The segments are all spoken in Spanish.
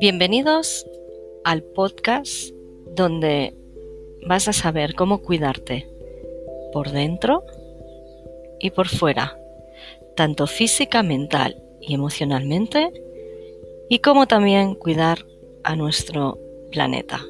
Bienvenidos al podcast donde vas a saber cómo cuidarte por dentro y por fuera, tanto física, mental y emocionalmente, y cómo también cuidar a nuestro planeta.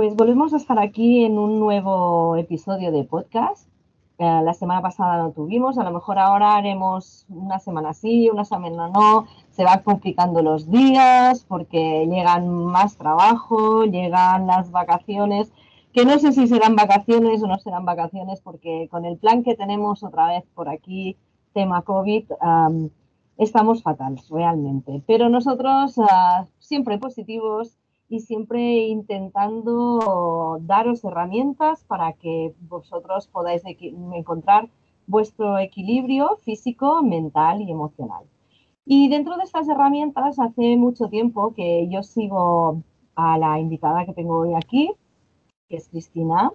Pues volvemos a estar aquí en un nuevo episodio de podcast. Eh, la semana pasada no tuvimos, a lo mejor ahora haremos una semana sí, una semana no, se van complicando los días porque llegan más trabajo, llegan las vacaciones, que no sé si serán vacaciones o no serán vacaciones porque con el plan que tenemos otra vez por aquí, tema COVID, estamos fatales realmente. Pero nosotros ah, siempre positivos y siempre intentando daros herramientas para que vosotros podáis encontrar vuestro equilibrio físico, mental y emocional. Y dentro de estas herramientas, hace mucho tiempo que yo sigo a la invitada que tengo hoy aquí, que es Cristina.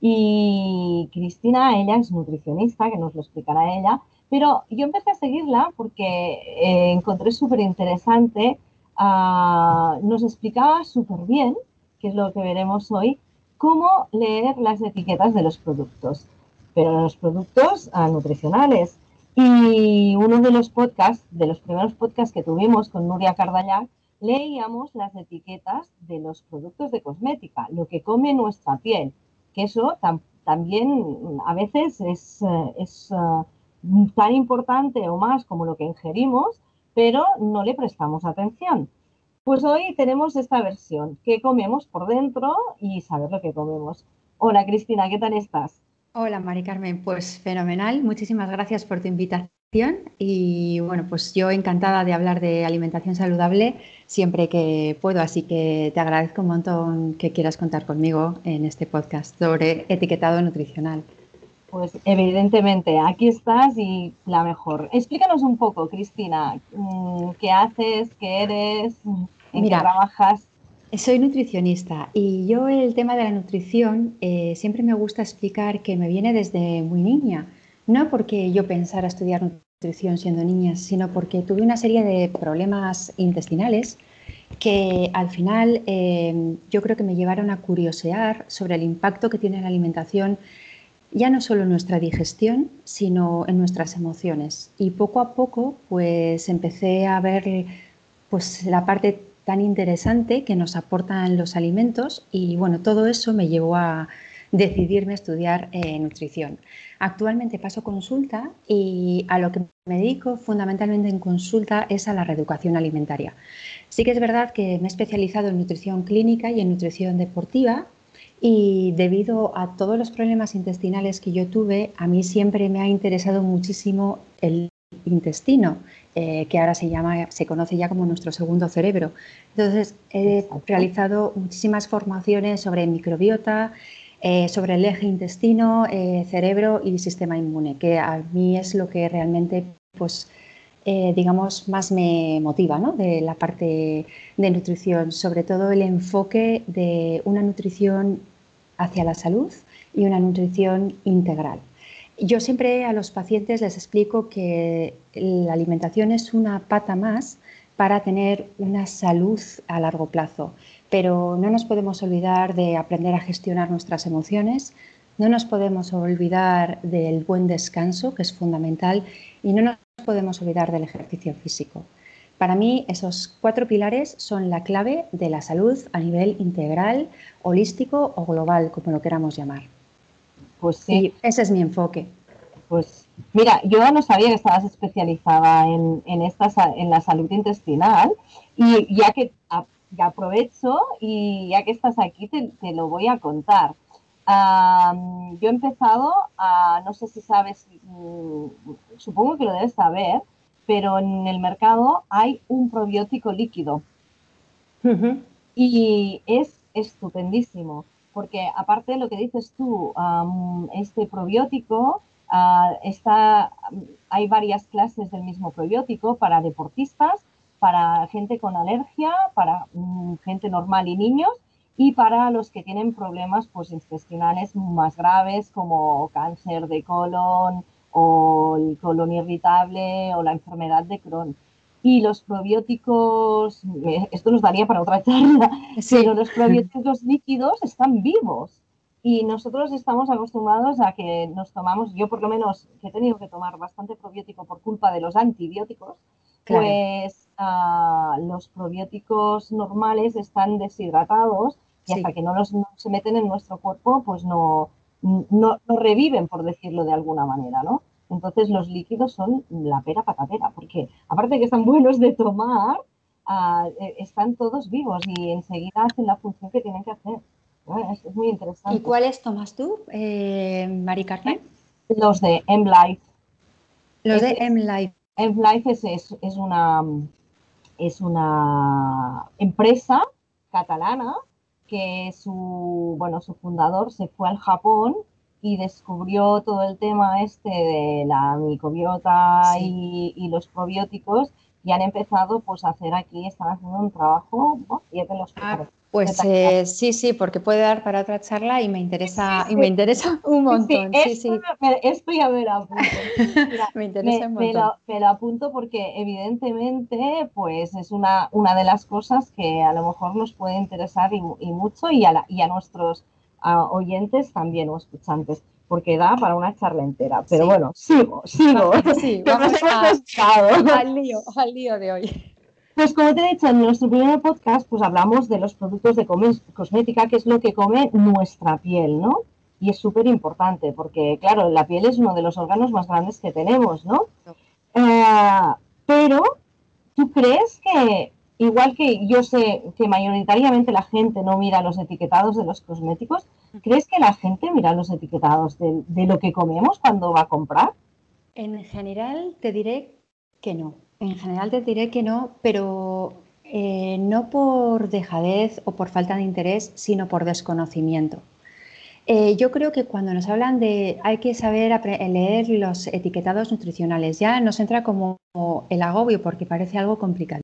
Y Cristina, ella es nutricionista, que nos lo explicará ella, pero yo empecé a seguirla porque eh, encontré súper interesante Ah, nos explicaba súper bien, que es lo que veremos hoy, cómo leer las etiquetas de los productos, pero los productos ah, nutricionales. Y uno de los podcasts, de los primeros podcasts que tuvimos con Nuria Cardallán, leíamos las etiquetas de los productos de cosmética, lo que come nuestra piel, que eso también a veces es, eh, es ah, tan importante o más como lo que ingerimos pero no le prestamos atención. Pues hoy tenemos esta versión, qué comemos por dentro y saber lo que comemos. Hola Cristina, ¿qué tal estás? Hola Mari Carmen, pues fenomenal. Muchísimas gracias por tu invitación y bueno, pues yo encantada de hablar de alimentación saludable siempre que puedo, así que te agradezco un montón que quieras contar conmigo en este podcast sobre etiquetado nutricional. Pues evidentemente, aquí estás y la mejor. Explícanos un poco, Cristina, mm, qué haces, qué eres, en qué trabajas. Soy nutricionista y yo el tema de la nutrición eh, siempre me gusta explicar que me viene desde muy niña. No porque yo pensara estudiar nutrición siendo niña, sino porque tuve una serie de problemas intestinales que al final eh, yo creo que me llevaron a curiosear sobre el impacto que tiene la alimentación ya no solo en nuestra digestión, sino en nuestras emociones. Y poco a poco, pues empecé a ver pues, la parte tan interesante que nos aportan los alimentos y bueno, todo eso me llevó a decidirme a estudiar eh, nutrición. Actualmente paso consulta y a lo que me dedico fundamentalmente en consulta es a la reeducación alimentaria. Sí que es verdad que me he especializado en nutrición clínica y en nutrición deportiva y debido a todos los problemas intestinales que yo tuve, a mí siempre me ha interesado muchísimo el intestino, eh, que ahora se llama, se conoce ya como nuestro segundo cerebro. Entonces he realizado muchísimas formaciones sobre microbiota, eh, sobre el eje intestino, eh, cerebro y sistema inmune, que a mí es lo que realmente, pues, digamos, más me motiva ¿no? de la parte de nutrición, sobre todo el enfoque de una nutrición hacia la salud y una nutrición integral. Yo siempre a los pacientes les explico que la alimentación es una pata más para tener una salud a largo plazo, pero no nos podemos olvidar de aprender a gestionar nuestras emociones, no nos podemos olvidar del buen descanso, que es fundamental, y no nos podemos olvidar del ejercicio físico. Para mí, esos cuatro pilares son la clave de la salud a nivel integral, holístico o global, como lo queramos llamar. Pues sí. ese es mi enfoque. Pues mira, yo no sabía que estabas especializada en, en, en la salud intestinal y ya que aprovecho y ya que estás aquí te, lo voy a contar. yo he empezado a, no sé si sabes, mm, supongo que lo debes saber, pero en el mercado hay un probiótico líquido. Y es estupendísimo, porque aparte de lo que dices tú, este probiótico, ah, está, hay varias clases del mismo probiótico para deportistas, para gente con alergia, para mm, gente normal y niños, y para los que tienen problemas pues, intestinales más graves como cáncer de colon o el colon irritable o la enfermedad de Crohn. Y los probióticos, esto nos daría para otra charla, pero los probióticos líquidos están vivos. Y nosotros estamos acostumbrados a que nos tomamos, yo por lo menos que he tenido que tomar bastante probiótico por culpa de los antibióticos, pues ah, los probióticos normales están deshidratados y hasta que no, los, se meten en nuestro cuerpo, pues no, no, reviven, por decirlo de alguna manera, ¿no? Entonces los líquidos son la pera patatera, porque aparte de que están buenos de tomar, ah, e, están todos vivos y enseguida hacen la función que tienen que hacer. Es, muy interesante. ¿Y cuáles tomas tú, eh, Mari Carmen? Los de M-Life. Los de M-Life. M-Life es, es, una, es una empresa catalana que su, bueno, su fundador se fue al Japón y descubrió todo el tema este de la microbiota y, los probióticos y han empezado pues a hacer aquí, están haciendo un trabajo, ya te los ah, pues eh, sí, sí, porque puede dar para otra charla y me interesa, y me interesa un montón. Sí, sí, esto, ya me lo apunto. me interesa un montón. Me lo, apunto porque evidentemente pues es una, una de las cosas que a lo mejor nos puede interesar y, mucho y a, y a nuestros oyentes también o escuchantes porque da para una charla entera. Pero bueno, sigo, sigo. Sí, vamos a, al, lío, al lío de hoy. Pues como te he dicho en nuestro primer podcast, pues hablamos de los productos de cosmética, que es lo que come nuestra piel, ¿no? Y es súper importante porque, claro, la piel es uno de los órganos más grandes que tenemos, ¿no? Eh, pero, ¿tú crees que, igual que yo sé que mayoritariamente la gente no mira los etiquetados de los cosméticos, ¿crees que la gente mira los etiquetados de, de lo que comemos cuando va a comprar? En general, te diré que no. En general te diré que no, pero eh, no por dejadez o por falta de interés, sino por desconocimiento. Eh, yo creo que cuando nos hablan de hay que saber leer los etiquetados nutricionales, ya nos entra como el agobio porque parece algo complicado.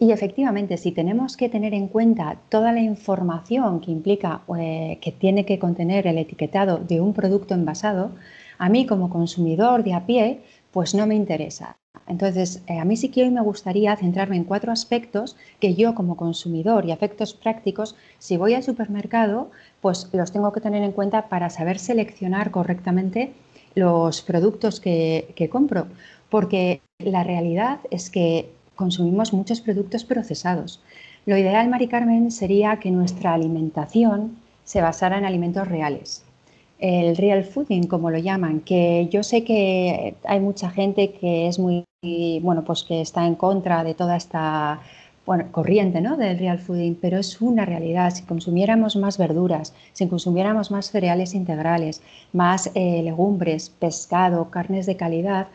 Y efectivamente, si tenemos que tener en cuenta toda la información que implica, eh, que tiene que contener el etiquetado de un producto envasado, a mí como consumidor de a pie, pues no me interesa. Entonces, eh, a mí sí que hoy me gustaría centrarme en cuatro aspectos que yo como consumidor y efectos prácticos, si voy al supermercado, pues los tengo que tener en cuenta para saber seleccionar correctamente los productos que, que compro. Porque la realidad es que consumimos muchos productos procesados. Lo ideal, Mari Carmen, sería que nuestra alimentación se basara en alimentos reales el real fooding, como lo llaman, que yo sé que hay mucha gente que es muy, bueno, pues que está en contra de toda esta corriente ¿no? del real fooding, pero es una realidad. Si consumiéramos más verduras, si consumiéramos más cereales integrales, más eh, legumbres, pescado, carnes de calidad,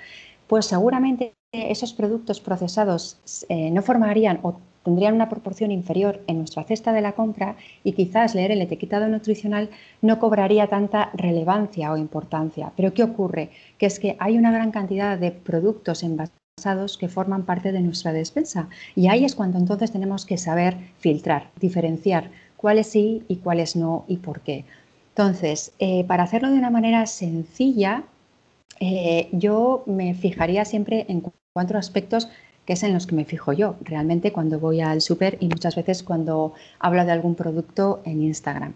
pues seguramente esos productos procesados eh, no formarían o tendrían una proporción inferior en nuestra cesta de la compra y quizás leer el etiquetado nutricional no cobraría tanta relevancia o importancia. Pero ¿qué ocurre? Que es que hay una gran cantidad de productos envasados que forman parte de nuestra despensa y ahí es cuando entonces tenemos que saber filtrar, diferenciar cuáles sí y cuáles no y por qué. Entonces, eh, para hacerlo de una manera sencilla, eh, yo me fijaría siempre en cuatro aspectos que es en los que me fijo yo realmente cuando voy al súper y muchas veces cuando hablo de algún producto en Instagram.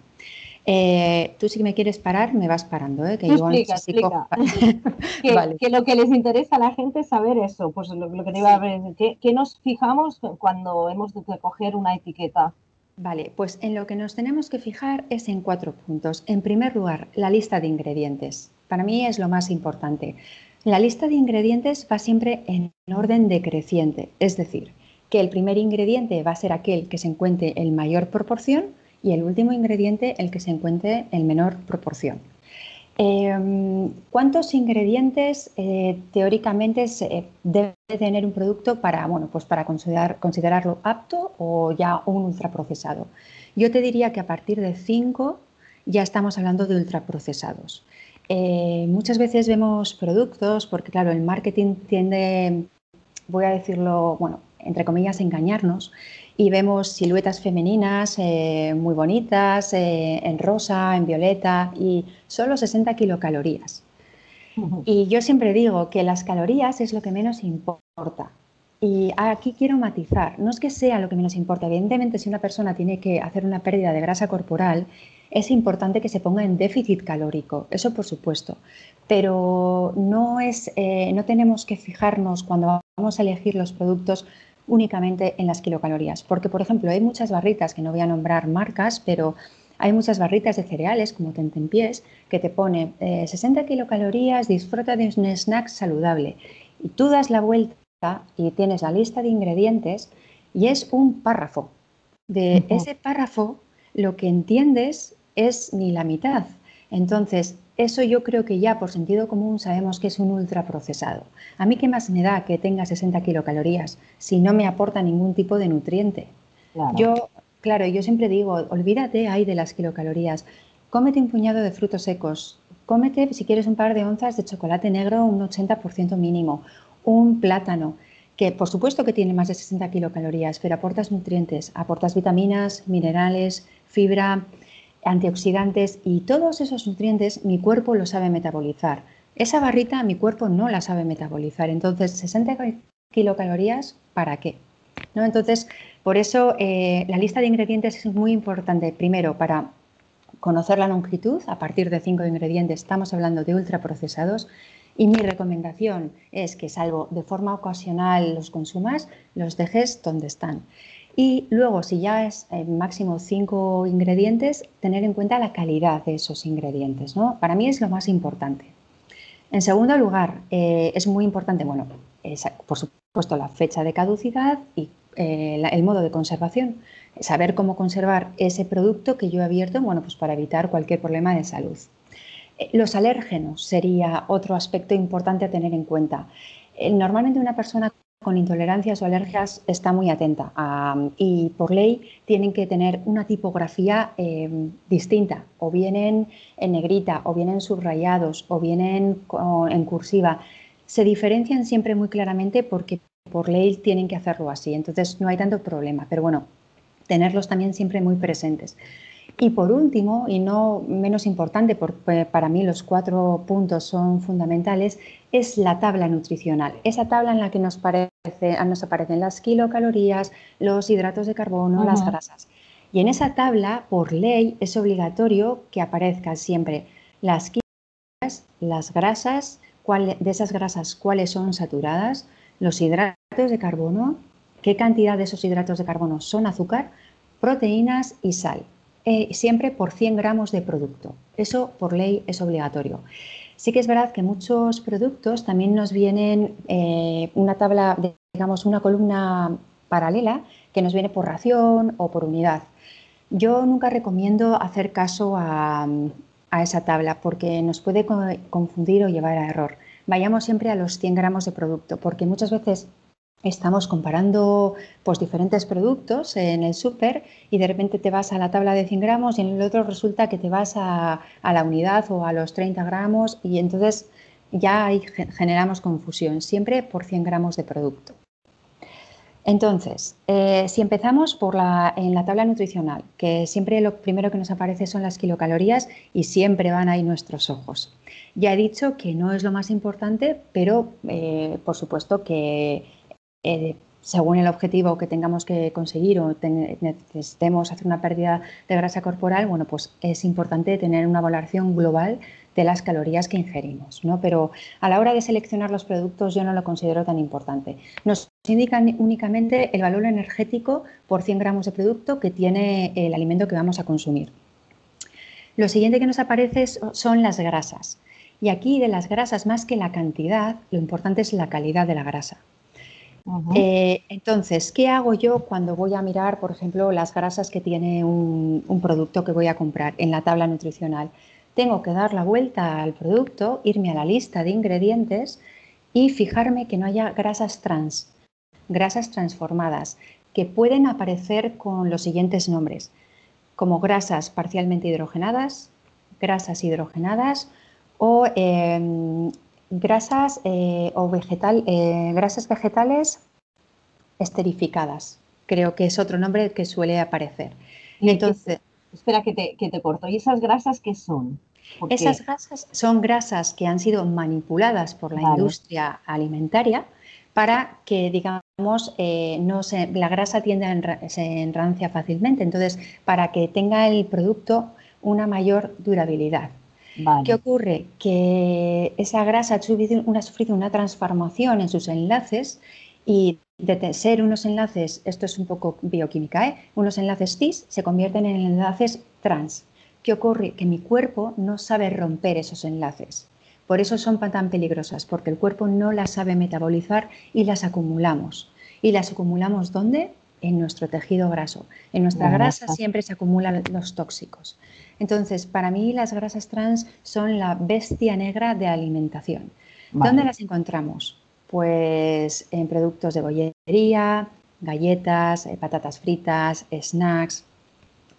Eh, tú si me quieres parar, me vas parando, ¿eh? que, yo explica, que, lo que les interesa a la gente es saber eso, pues lo, que te iba a decir, ¿qué, nos fijamos cuando hemos de coger una etiqueta? Vale, pues en lo que nos tenemos que fijar es en cuatro puntos. En primer lugar, la lista de ingredientes. Para mí es lo más importante. La lista de ingredientes va siempre en orden decreciente, es decir, que el primer ingrediente va a ser aquel que se encuentre en mayor proporción y el último ingrediente el que se encuentre en menor proporción. Em, ¿Cuántos ingredientes eh, teóricamente debe tener un producto para, bueno, pues para considerarlo apto o ya un ultraprocesado? Yo te diría que a partir de 5 ya estamos hablando de ultraprocesados. Eh, muchas veces vemos productos, porque claro, el marketing tiende, voy a decirlo, bueno, entre comillas, engañarnos y vemos siluetas femeninas eh, muy bonitas, eh, en rosa, en violeta y solo 60 kilocalorías. Y yo siempre digo que las calorías es lo que menos importa. Y aquí quiero matizar, no es que sea lo que menos importa, evidentemente si una persona tiene que hacer una pérdida de grasa corporal, es importante que se ponga en déficit calórico, eso por supuesto, pero no, es, eh, no tenemos que fijarnos cuando vamos a elegir los productos únicamente en las kilocalorías, porque por ejemplo hay muchas barritas, que no voy a nombrar marcas, pero hay muchas barritas de cereales como Tentempiés que te pone 60 eh, kilocalorías, disfruta de un snack saludable y tú das la vuelta y tienes la lista de ingredientes y es un párrafo. De ese párrafo lo que entiendes es ni la mitad. Entonces, eso yo creo que ya por sentido común sabemos que es un ultraprocesado. A mí qué más me da que tenga 60 kilocalorías si no me aporta ningún tipo de nutriente. Yo, claro, yo siempre digo, olvídate ahí de las kilocalorías. Cómete un puñado de frutos secos. Cómete, si quieres, un par de onzas de chocolate negro, un 80% mínimo un plátano, que por supuesto que tiene más de 60 kilocalorías, pero aportas nutrientes, aportas vitaminas, minerales, fibra, antioxidantes y todos esos nutrientes mi cuerpo lo sabe metabolizar. Esa barrita mi cuerpo no la sabe metabolizar. Entonces, 60 kilocalorías, ¿para qué? ¿No? Entonces, por eso eh, la lista de ingredientes es muy importante. Primero, para conocer la longitud, a partir de 5 ingredientes estamos hablando de ultraprocesados. Y mi recomendación es que, salvo de forma ocasional los consumas, los dejes donde están. Y luego, si ya es eh, máximo cinco ingredientes, tener en cuenta la calidad de esos ingredientes. ¿no? Para mí es lo más importante. En segundo lugar, eh, es muy importante, bueno, por supuesto, la fecha de caducidad y eh, el modo de conservación. Saber cómo conservar ese producto que yo he abierto, bueno, pues para evitar cualquier problema de salud. Los alérgenos sería otro aspecto importante a tener en cuenta. Normalmente una persona con intolerancias o alergias está muy atenta y por ley tienen que tener una tipografía em, distinta, o vienen en negrita, o vienen subrayados, o vienen en cursiva. Se diferencian siempre muy claramente porque por ley tienen que hacerlo así, entonces no hay tanto problema, pero bueno, tenerlos también siempre muy presentes. Y por último, y no menos importante, porque para mí los cuatro puntos son fundamentales, es la tabla nutricional. Esa tabla en la que nos, nos aparecen las kilocalorías, los hidratos de carbono, las grasas. Y en esa tabla, por ley, es obligatorio que aparezcan siempre las kilocalorías, las grasas, de esas grasas cuáles son saturadas, los hidratos de carbono, qué cantidad de esos hidratos de carbono son azúcar, proteínas y sal. Eh, siempre por 100 gramos de producto. Eso por ley es obligatorio. Sí que es verdad que muchos productos también nos vienen eh, una tabla, digamos, una columna paralela que nos viene por ración o por unidad. Yo nunca recomiendo hacer caso a, a esa tabla porque nos puede confundir o llevar a error. Vayamos siempre a los 100 gramos de producto porque muchas veces estamos comparando pues, diferentes productos en el súper y de repente te vas a la tabla de 100 gramos y en el otro resulta que te vas a, la unidad o a los 30 gramos y entonces ya ahí generamos confusión, siempre por 100 gramos de producto. Entonces, eh, si empezamos por la, en la tabla nutricional, que siempre lo primero que nos aparece son las kilocalorías y siempre van ahí nuestros ojos. Ya he dicho que no es lo más importante, pero eh, por supuesto que eh, según el objetivo que tengamos que conseguir o necesitemos hacer una pérdida de grasa corporal, bueno, pues es importante tener una valoración global de las calorías que ingerimos, ¿no? Pero a la hora de seleccionar los productos yo no lo considero tan importante. Nos indican únicamente el valor energético por 100 gramos de producto que tiene el alimento que vamos a consumir. Lo siguiente que nos aparece son las grasas. Y aquí de las grasas, más que la cantidad, lo importante es la calidad de la grasa. Eh, entonces, ¿qué hago yo cuando voy a mirar, por ejemplo, las grasas que tiene un, producto que voy a comprar en la tabla nutricional? Tengo que dar la vuelta al producto, irme a la lista de ingredientes y fijarme que no haya grasas trans, grasas transformadas, que pueden aparecer con los siguientes nombres, como grasas parcialmente hidrogenadas, grasas hidrogenadas o em, grasas eh, o vegetal, eh, grasas vegetales esterificadas. creo que es otro nombre que suele aparecer. Entonces, espera que te, que te corto. ¿Y esas grasas qué son? Esas grasas son grasas que han sido manipuladas por la industria alimentaria para que, digamos, eh, no se, la grasa tiende a se enrancia fácilmente. Entonces, para que tenga el producto una mayor durabilidad. ¿Qué ocurre? Que esa grasa ha sufrido, una, ha sufrido una transformación en sus enlaces y de ser unos enlaces, esto es un poco bioquímica, ¿eh? unos enlaces cis se convierten en enlaces trans. ¿Qué ocurre? Que mi cuerpo no sabe romper esos enlaces. Por eso son tan peligrosas, porque el cuerpo no las sabe metabolizar y las acumulamos. ¿Y las acumulamos dónde? En nuestro tejido graso. En nuestra grasa siempre se acumulan los tóxicos. Entonces, para mí las grasas trans son la bestia negra de alimentación. ¿Dónde las encontramos? Pues en productos de bollería, galletas, eh, patatas fritas, snacks.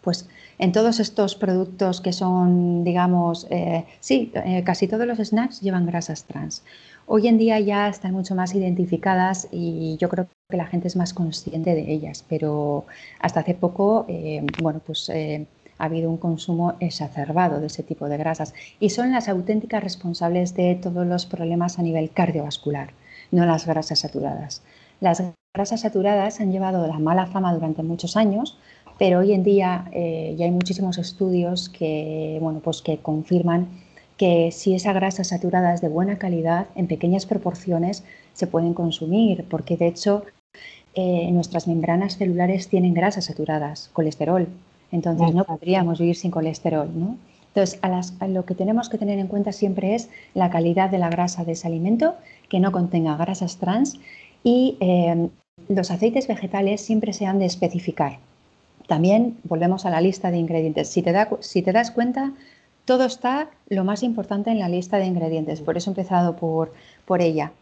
Pues en todos estos productos que son, digamos, eh, sí, eh, casi todos los snacks llevan grasas trans. Hoy en día ya están mucho más identificadas y yo creo que la gente es más consciente de ellas, pero hasta hace poco, eh, bueno, pues ha habido un consumo exacerbado de ese tipo de grasas y son las auténticas responsables de todos los problemas a nivel cardiovascular, no las grasas saturadas. Las grasas saturadas han llevado la mala fama durante muchos años pero hoy en día eh, ya hay muchísimos estudios que, bueno, pues que confirman que si esa grasa saturada es de buena calidad, en pequeñas proporciones se pueden consumir, porque de hecho eh, nuestras membranas celulares tienen grasas saturadas, colesterol, entonces no podríamos vivir sin colesterol, ¿no? Entonces, a, lo que tenemos que tener en cuenta siempre es la calidad de la grasa de ese alimento, que no contenga grasas trans y eh, los aceites vegetales siempre se han de especificar. También volvemos a la lista de ingredientes. Si te, das cuenta, todo está lo más importante en la lista de ingredientes, por eso he empezado por, por ella.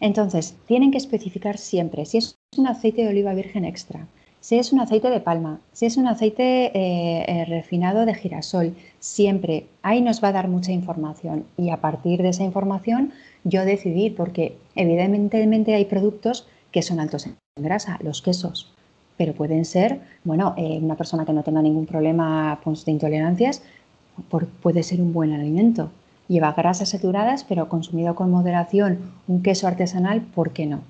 Entonces, tienen que especificar siempre si es un aceite de oliva virgen extra, si es un aceite de palma, si es un aceite eh, eh, refinado de girasol, siempre ahí nos va a dar mucha información y a partir de esa información yo decidí, porque evidentemente hay productos que son altos en grasa, los quesos, pero pueden ser, bueno, eh, una persona que no tenga ningún problema pues, de intolerancias, puede ser un buen alimento. Lleva grasas saturadas, pero consumido con moderación, un queso artesanal, ¿por qué no?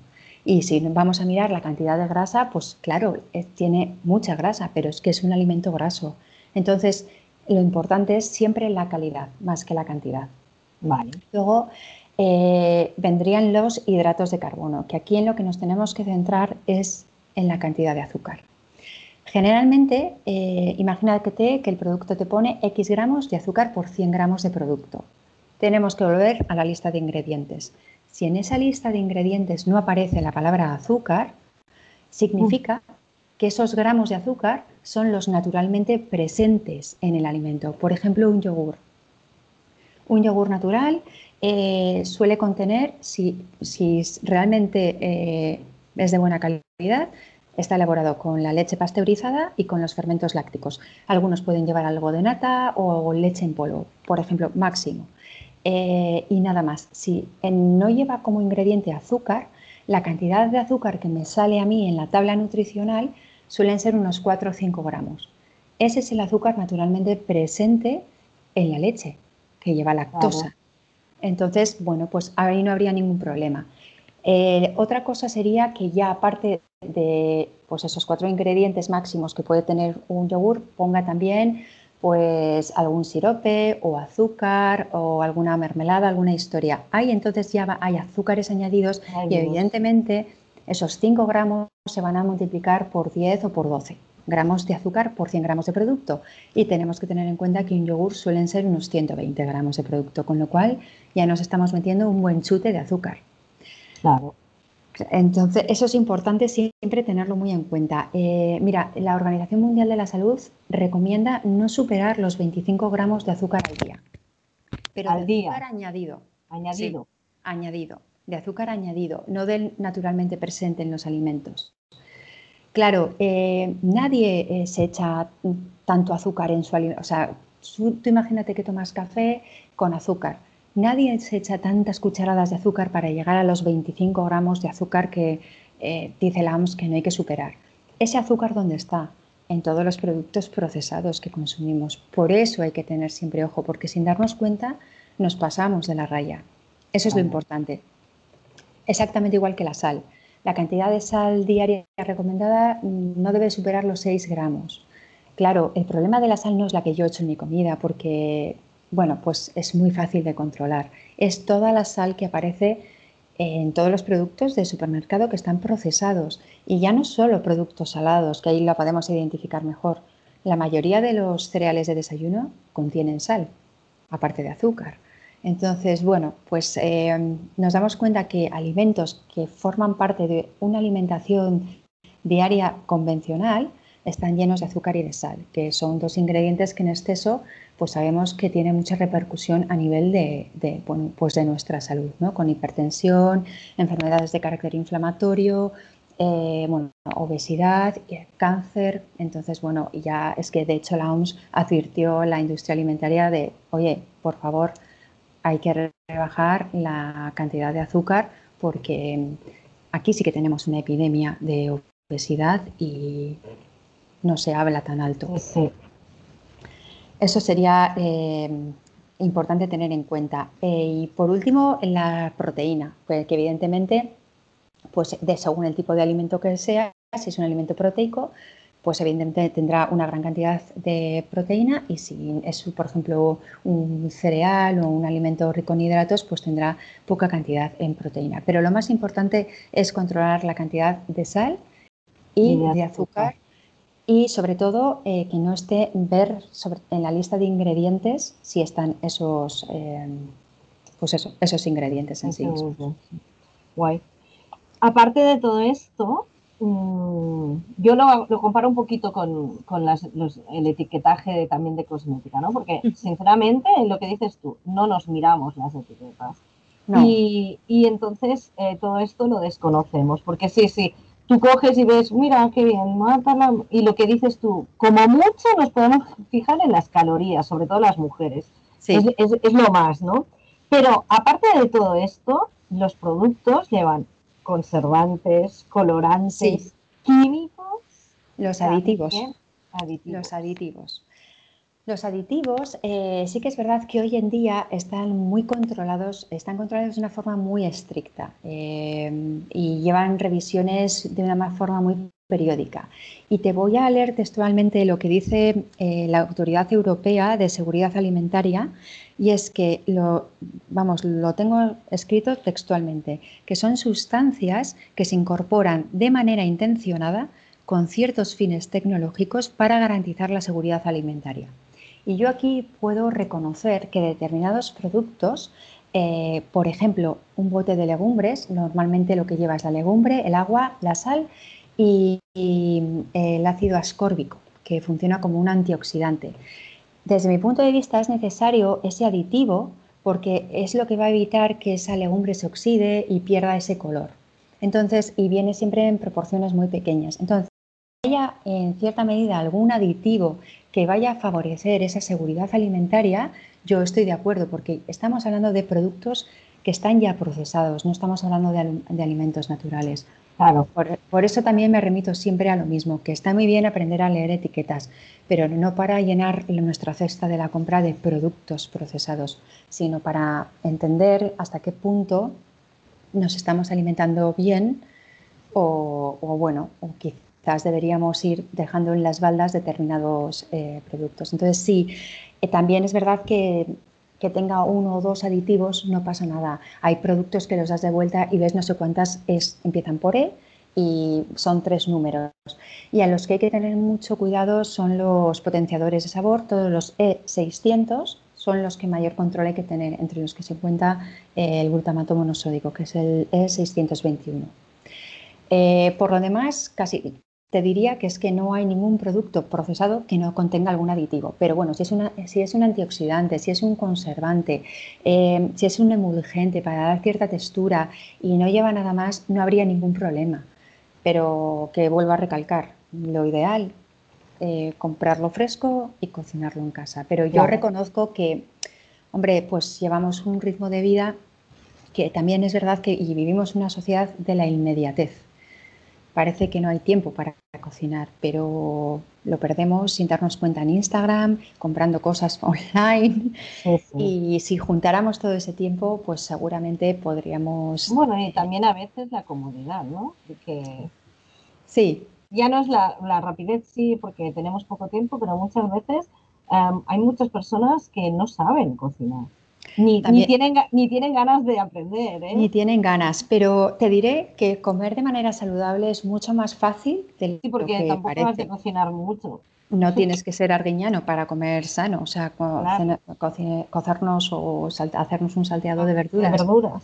Y si vamos a mirar la cantidad de grasa, pues claro, eh, tiene mucha grasa, pero es que es un alimento graso. Entonces, lo importante es siempre la calidad, más que la cantidad. Vale. Luego eh, vendrían los hidratos de carbono, que aquí en lo que nos tenemos que centrar es en la cantidad de azúcar. Generalmente, eh, imagínate que el producto te pone X gramos de azúcar por 100 gramos de producto. Tenemos que volver a la lista de ingredientes. Si en esa lista de ingredientes no aparece la palabra azúcar, significa que esos gramos de azúcar son los naturalmente presentes en el alimento. Por ejemplo, un yogur. Un yogur natural eh, suele contener, si, realmente eh, es de buena calidad, está elaborado con la leche pasteurizada y con los fermentos lácticos. Algunos pueden llevar algo de nata o leche en polvo, por ejemplo, máximo. Eh, y nada más. Si no lleva como ingrediente azúcar, la cantidad de azúcar que me sale a mí en la tabla nutricional suelen ser unos 4 o 5 gramos. Ese es el azúcar naturalmente presente en la leche, que lleva lactosa. Entonces, bueno, pues ahí no habría ningún problema. Eh, otra cosa sería que ya aparte de pues esos cuatro ingredientes máximos que puede tener un yogur, ponga también pues algún sirope o azúcar o alguna mermelada, alguna historia. Ahí entonces ya hay azúcares añadidos y evidentemente esos 5 gramos se van a multiplicar por 10 o por 12 gramos de azúcar por 100 gramos de producto. Y tenemos que tener en cuenta que un yogur suelen ser unos 120 gramos de producto, con lo cual ya nos estamos metiendo un buen chute de azúcar. Claro. Entonces, eso es importante siempre tenerlo muy en cuenta. Eh, mira, la Organización Mundial de la Salud recomienda no superar los 25 gramos de azúcar al día. Pero al de día. azúcar añadido. Añadido. añadido. De azúcar añadido, no del naturalmente presente en los alimentos. Claro, eh, nadie eh, se echa tanto azúcar en su alimento. O sea, tú imagínate que tomas café con azúcar Nadie se echa tantas cucharadas de azúcar para llegar a los 25 gramos de azúcar que eh, dice la OMS que no hay que superar. ese azúcar dónde está? En todos los productos procesados que consumimos. Por eso hay que tener siempre ojo, porque sin darnos cuenta nos pasamos de la raya. Eso es lo importante. Exactamente igual que la sal. La cantidad de sal diaria recomendada mm, no debe superar los 6 gramos. Claro, el problema de la sal no es la que yo echo en mi comida, porque, bueno, pues es muy fácil de controlar. Es toda la sal que aparece en todos los productos de supermercado que están procesados. Y ya no solo productos salados, que ahí lo podemos identificar mejor. La mayoría de los cereales de desayuno contienen sal, aparte de azúcar. Entonces, bueno, pues eh, nos damos cuenta que alimentos que forman parte de una alimentación diaria convencional están llenos de azúcar y de sal, que son dos ingredientes que en exceso pues sabemos que tienen mucha repercusión a nivel de, pues de nuestra salud, ¿no? con hipertensión, enfermedades de carácter inflamatorio, eh, obesidad, cáncer. Entonces, bueno, ya es que de hecho la OMS advirtió la industria alimentaria de, oye, por favor, hay que rebajar la cantidad de azúcar porque aquí sí que tenemos una epidemia de obesidad y no se habla tan alto. Eso sería eh, importante tener en cuenta. Eh, y por último, la proteína, pues, que evidentemente, pues de, según el tipo de alimento que sea, si es un alimento proteico, pues evidentemente tendrá una gran cantidad de proteína y si es, por ejemplo, un cereal o un alimento rico en hidratos, pues tendrá poca cantidad en proteína. Pero lo más importante es controlar la cantidad de sal y, de azúcar y sobre todo eh, que no esté ver en la lista de ingredientes si están esos, em, pues eso, esos ingredientes en sí Guay. Aparte de todo esto, mm, yo lo, comparo un poquito con, el etiquetaje también de cosmética, ¿no? Porque sinceramente, lo que dices tú, no nos miramos las etiquetas. Y, entonces eh, todo esto lo desconocemos, porque sí, sí, tú coges y ves, mira, qué bien, mátala. Y lo que dices tú, como mucho nos podemos fijar en las calorías, sobre todo las mujeres. Es, lo más, ¿no? Pero aparte de todo esto, los productos llevan conservantes, colorantes, químicos. Los aditivos. aditivos. Los aditivos. Los aditivos eh, sí que es verdad que hoy en día están muy controlados, están controlados de una forma muy estricta eh, y llevan revisiones de una forma muy periódica. Y te voy a leer textualmente lo que dice eh, la Autoridad Europea de Seguridad Alimentaria y es que lo, vamos, lo tengo escrito textualmente, que son sustancias que se incorporan de manera intencionada con ciertos fines tecnológicos para garantizar la seguridad alimentaria. Y yo aquí puedo reconocer que determinados productos, eh, por ejemplo, un bote de legumbres, normalmente lo que lleva es la legumbre, el agua, la sal y, eh, el ácido ascórbico, que funciona como un antioxidante. Desde mi punto de vista es necesario ese aditivo porque es lo que va a evitar que esa legumbre se oxide y pierda ese color. Entonces, y viene siempre en proporciones muy pequeñas. Entonces, haya en cierta medida algún aditivo que vaya a favorecer esa seguridad alimentaria, yo estoy de acuerdo, porque estamos hablando de productos que están ya procesados, no estamos hablando de, alimentos naturales. Claro. Por, eso también me remito siempre a lo mismo, que está muy bien aprender a leer etiquetas, pero no para llenar nuestra cesta de la compra de productos procesados, sino para entender hasta qué punto nos estamos alimentando bien o, o bueno, o quizá deberíamos ir dejando en las baldas determinados eh, productos. Entonces, sí, eh, también es verdad que, que, tenga uno o dos aditivos no pasa nada. Hay productos que los das de vuelta y ves no sé cuántas es, empiezan por E y son tres números. Y a los que hay que tener mucho cuidado son los potenciadores de sabor, todos los E600 son los que mayor control hay que tener, entre los que se encuentra eh, el glutamato monosódico, que es el E621. por lo demás, casi te diría que es que no hay ningún producto procesado que no contenga algún aditivo. Pero bueno, si es, una, si es un antioxidante, si es un conservante, eh, si es un emulgente para dar cierta textura y no lleva nada más, no habría ningún problema. Pero que vuelvo a recalcar, lo ideal, eh, comprarlo fresco y cocinarlo en casa. Pero yo reconozco que, hombre, pues llevamos un ritmo de vida que también es verdad que y vivimos una sociedad de la inmediatez parece que no hay tiempo para cocinar, pero lo perdemos sin darnos cuenta en Instagram, comprando cosas online. Y si juntáramos todo ese tiempo, pues seguramente podríamos... Bueno, y también a veces la comodidad, ¿no? que Sí. Ya no es la, rapidez, sí, porque tenemos poco tiempo, pero muchas veces em, hay muchas personas que no saben cocinar. Ni, tienen, ni tienen ganas de aprender. ¿eh? Ni tienen ganas, pero te diré que comer de manera saludable es mucho más fácil del sí, porque tampoco has de cocinar mucho. No tienes que ser arguiñano para comer sano, o sea, cocernos o hacernos un salteado de verduras. verduras.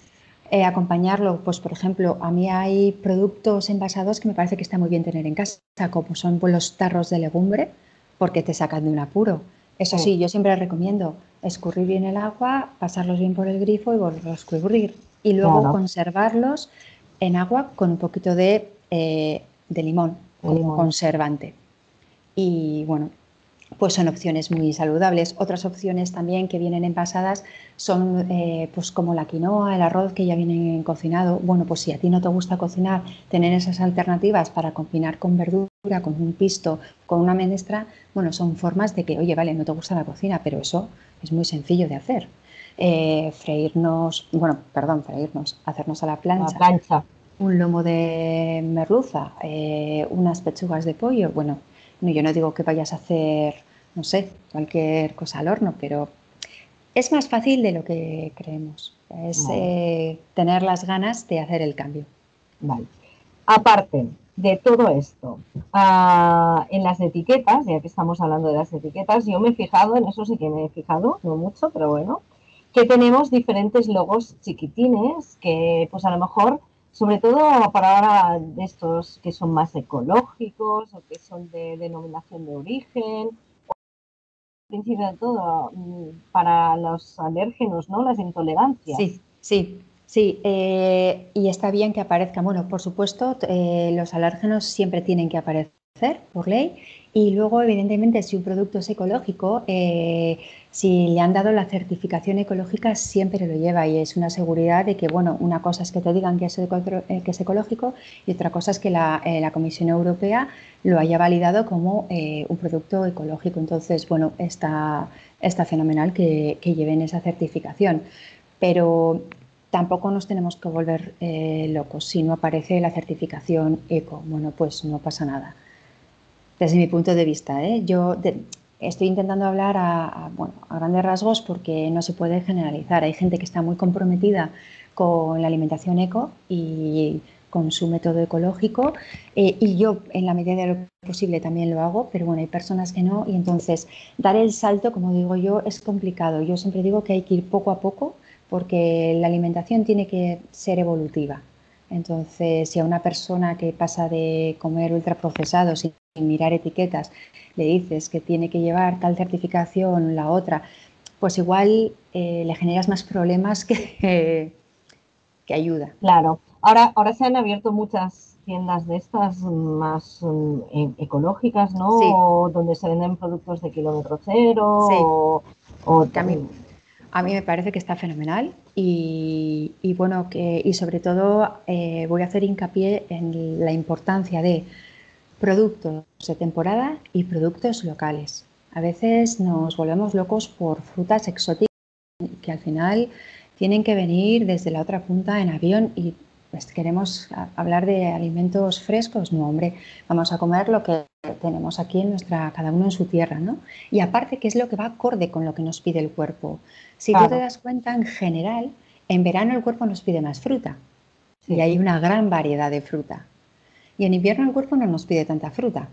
Eh, acompañarlo, pues por ejemplo, a mí hay productos envasados que me parece que está muy bien tener en casa, como son pues, los tarros de legumbre, porque te sacan de un apuro. Eso sí, yo siempre recomiendo escurrir bien el agua, pasarlos bien por el grifo y volverlos a escurrir. Y luego conservarlos en agua con un poquito de, eh, limón como conservante. Y bueno, pues son opciones muy saludables. Otras opciones también que vienen envasadas son eh, pues como la quinoa, el arroz que ya vienen cocinado. Bueno, pues si a ti no te gusta cocinar, tener esas alternativas para combinar con verdura, con un pisto, con una menestra, bueno, son formas de que, oye, vale, no te gusta la cocina, pero eso es muy sencillo de hacer. Eh, freírnos, bueno, perdón, freírnos, hacernos a la plancha. plancha. Un lomo de merluza, eh, unas pechugas de pollo, bueno, no, yo no digo que vayas a hacer, no sé, cualquier cosa al horno, pero es más fácil de lo que creemos. Es eh, tener las ganas de hacer el cambio. Vale. Aparte de todo esto, ah, en las etiquetas, ya que estamos hablando de las etiquetas, yo me he fijado, en eso sí que me he fijado, no mucho, pero bueno, que tenemos diferentes logos chiquitines que pues a lo mejor sobre todo para ahora de estos que son más ecológicos o que son de denominación de origen, principio de todo mm, para los alérgenos, ¿no? Las intolerancias. Sí, sí. Sí, eh, y está bien que aparezcan. Bueno, por supuesto, eh, los alérgenos siempre tienen que aparecer por ley y luego, evidentemente, si un producto es ecológico, eh, si le han dado la certificación ecológica, siempre lo lleva y es una seguridad de que, bueno, una cosa es que te digan que es, eh, ecológico y otra cosa es que la, eh, Comisión Europea lo haya validado como un producto ecológico. Entonces, bueno, está, está fenomenal que, que lleven esa certificación. Pero tampoco nos tenemos que volver locos si no aparece la certificación eco. Bueno, pues no pasa nada desde mi punto de vista. ¿eh? Yo estoy intentando hablar a, grandes rasgos porque no se puede generalizar. Hay gente que está muy comprometida con la alimentación eco y con su método ecológico eh, y yo en la medida de lo posible también lo hago, pero bueno, hay personas que no y entonces dar el salto, como digo yo, es complicado. Yo siempre digo que hay que ir poco a poco porque la alimentación tiene que ser evolutiva. Entonces, si a una persona que pasa de comer ultraprocesados sin mirar etiquetas le dices que tiene que llevar tal certificación, la otra, pues igual eh, le generas más problemas que, que ayuda. Claro. Ahora, ahora se han abierto muchas tiendas de estas más mm, e, ecológicas, ¿no? donde se venden productos de kilómetro cero. Sí. O, también a mí me parece que está fenomenal y, bueno, que, y sobre todo eh, voy a hacer hincapié en la importancia de productos de temporada y productos locales. A veces nos volvemos locos por frutas exóticas que al final tienen que venir desde la otra punta en avión y pues queremos hablar de alimentos frescos, no hombre, vamos a comer lo que tenemos aquí en nuestra, cada uno en su tierra, ¿no? Y aparte, ¿qué es lo que va acorde con lo que nos pide el cuerpo? Si tú te das cuenta, en general, en verano el cuerpo nos pide más fruta y hay una gran variedad de fruta. Y en invierno el cuerpo no nos pide tanta fruta.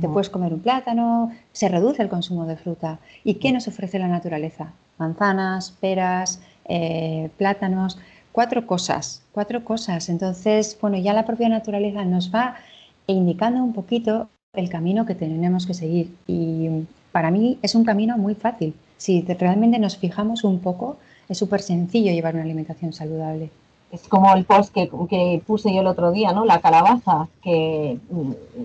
Te puedes comer un plátano, se reduce el consumo de fruta. ¿Y qué nos ofrece la naturaleza? Manzanas, peras, eh, plátanos, cuatro cosas, cuatro cosas. Entonces, bueno, ya la propia naturaleza nos va indicando un poquito el camino que tenemos que seguir. Y para mí es un camino muy fácil. Si realmente nos fijamos un poco, es súper sencillo llevar una alimentación saludable. Es como el post que, puse yo el otro día, ¿no? La calabaza, que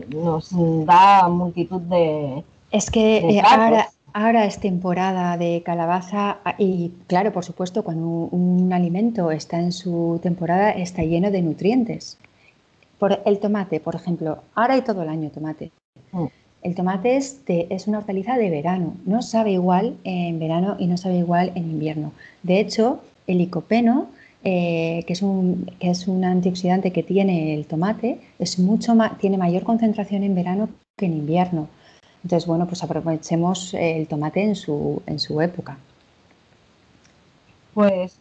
nos da multitud de... Es que eh, ahora, ahora, es temporada de calabaza y claro, por supuesto, cuando un alimento está en su temporada está lleno de nutrientes Por el tomate, por ejemplo, ahora hay todo el año tomate. Mm. El tomate es, es, una hortaliza de verano, no sabe igual en verano y no sabe igual en invierno. De hecho, el licopeno, eh, que, es un, que es un antioxidante que tiene el tomate, es mucho tiene mayor concentración en verano que en invierno. Entonces, bueno, pues aprovechemos el tomate en su, en su época. Pues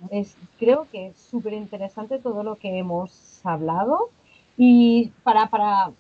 creo que es súper interesante todo lo que hemos hablado. Y para, para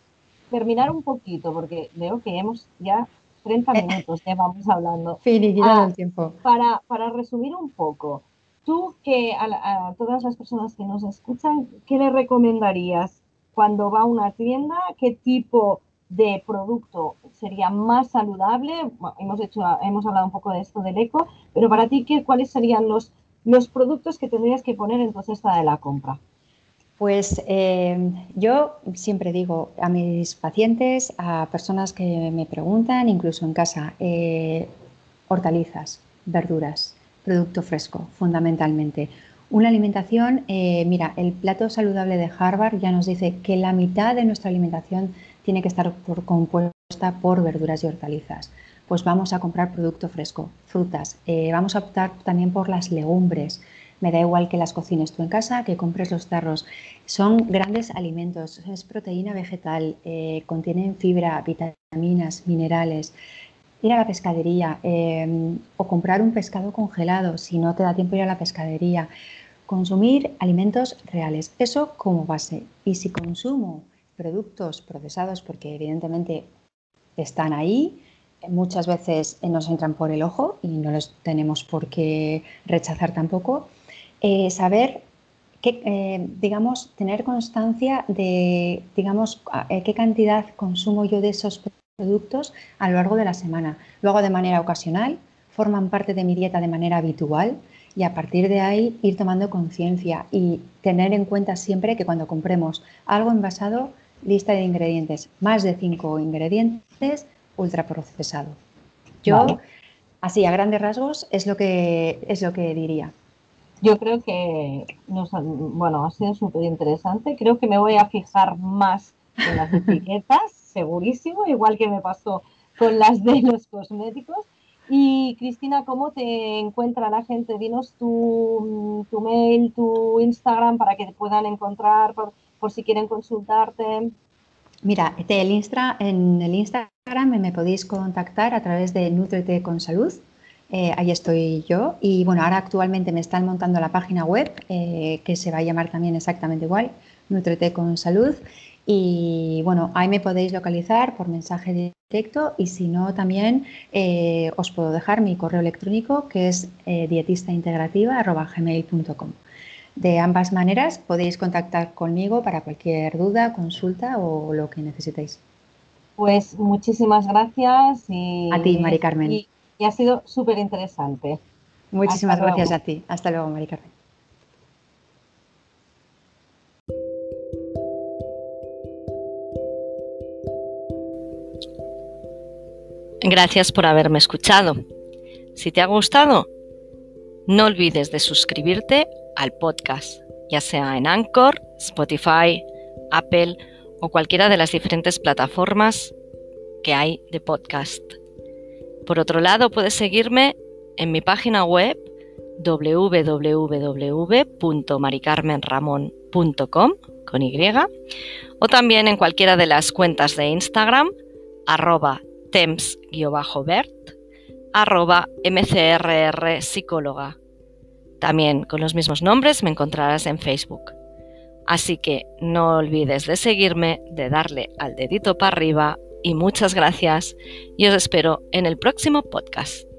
terminar un poquito, porque veo que hemos ya 30 eh. minutos que vamos hablando. Finiquitado ah, el tiempo. Para, para resumir un poco, tú que a, todas las personas que nos escuchan, ¿qué le recomendarías cuando va a una tienda? ¿Qué tipo de producto sería más saludable? hemos, hecho, hemos hablado un poco de esto del eco, pero para ti, ¿qué, ¿cuáles serían los, los productos que tendrías que poner en tu cesta de la compra? Pues eh, yo siempre digo a mis pacientes, a personas que me preguntan, incluso en casa, eh, hortalizas, verduras, producto fresco, fundamentalmente. Una alimentación, eh, mira, el plato saludable de Harvard ya nos dice que la mitad de nuestra alimentación tiene que estar compuesta por verduras y hortalizas. Pues vamos a comprar producto fresco, frutas, vamos a optar también por las legumbres, me da igual que las cocines tú en casa, que compres los tarros. Son grandes alimentos, es proteína vegetal, eh, contienen fibra, vitaminas, minerales. Ir a la pescadería eh, o comprar un pescado congelado si no te da tiempo ir a la pescadería. Consumir alimentos reales, eso como base. Y si consumo productos procesados, porque evidentemente están ahí, muchas veces nos entran por el ojo y no los tenemos por qué rechazar tampoco, eh, saber qué, eh, digamos, tener constancia de, digamos, eh, qué cantidad consumo yo de esos productos a lo largo de la semana. Lo hago de manera ocasional, forman parte de mi dieta de manera habitual y a partir de ahí ir tomando conciencia y tener en cuenta siempre que cuando compremos algo envasado, lista de ingredientes, más de cinco ingredientes, ultraprocesado. Yo, así a grandes rasgos, es lo que, es lo que diría. Yo creo que nos, bueno, ha sido súper interesante. Creo que me voy a fijar más en las etiquetas, segurísimo, igual que me pasó con las de los cosméticos. Y Cristina, ¿cómo te encuentra la gente? Dinos tu, tu mail, tu Instagram para que te puedan encontrar por, si quieren consultarte. Mira, en el Instagram me podéis contactar a través de Nutrete con Salud eh, ahí estoy yo. Y bueno, ahora actualmente me están montando la página web, eh, que se va a llamar también exactamente igual, Nutrete con Salud. Y bueno, ahí me podéis localizar por mensaje directo y si no, también eh, os puedo dejar mi correo electrónico que es dietistaintegrativa.gmail.com. De ambas maneras podéis contactar conmigo para cualquier duda, consulta o lo que necesitéis. Pues muchísimas gracias. Y, a ti, Mari Carmen y ha sido súper interesante. Muchísimas gracias a ti. Hasta luego, Mari Carmen. Gracias por haberme escuchado. Si te ha gustado, no olvides de suscribirte al podcast, ya sea en Anchor, Spotify, Apple o cualquiera de las diferentes plataformas que hay de podcast. Por otro lado, puedes seguirme en mi página web www.maricarmenramon.com con Y o también en cualquiera de las cuentas de Instagram arroba temps-bert arroba mcrr psicóloga. También con los mismos nombres me encontrarás en Facebook. Así que no olvides de seguirme, de darle al dedito para arriba y muchas gracias y os espero en el próximo podcast.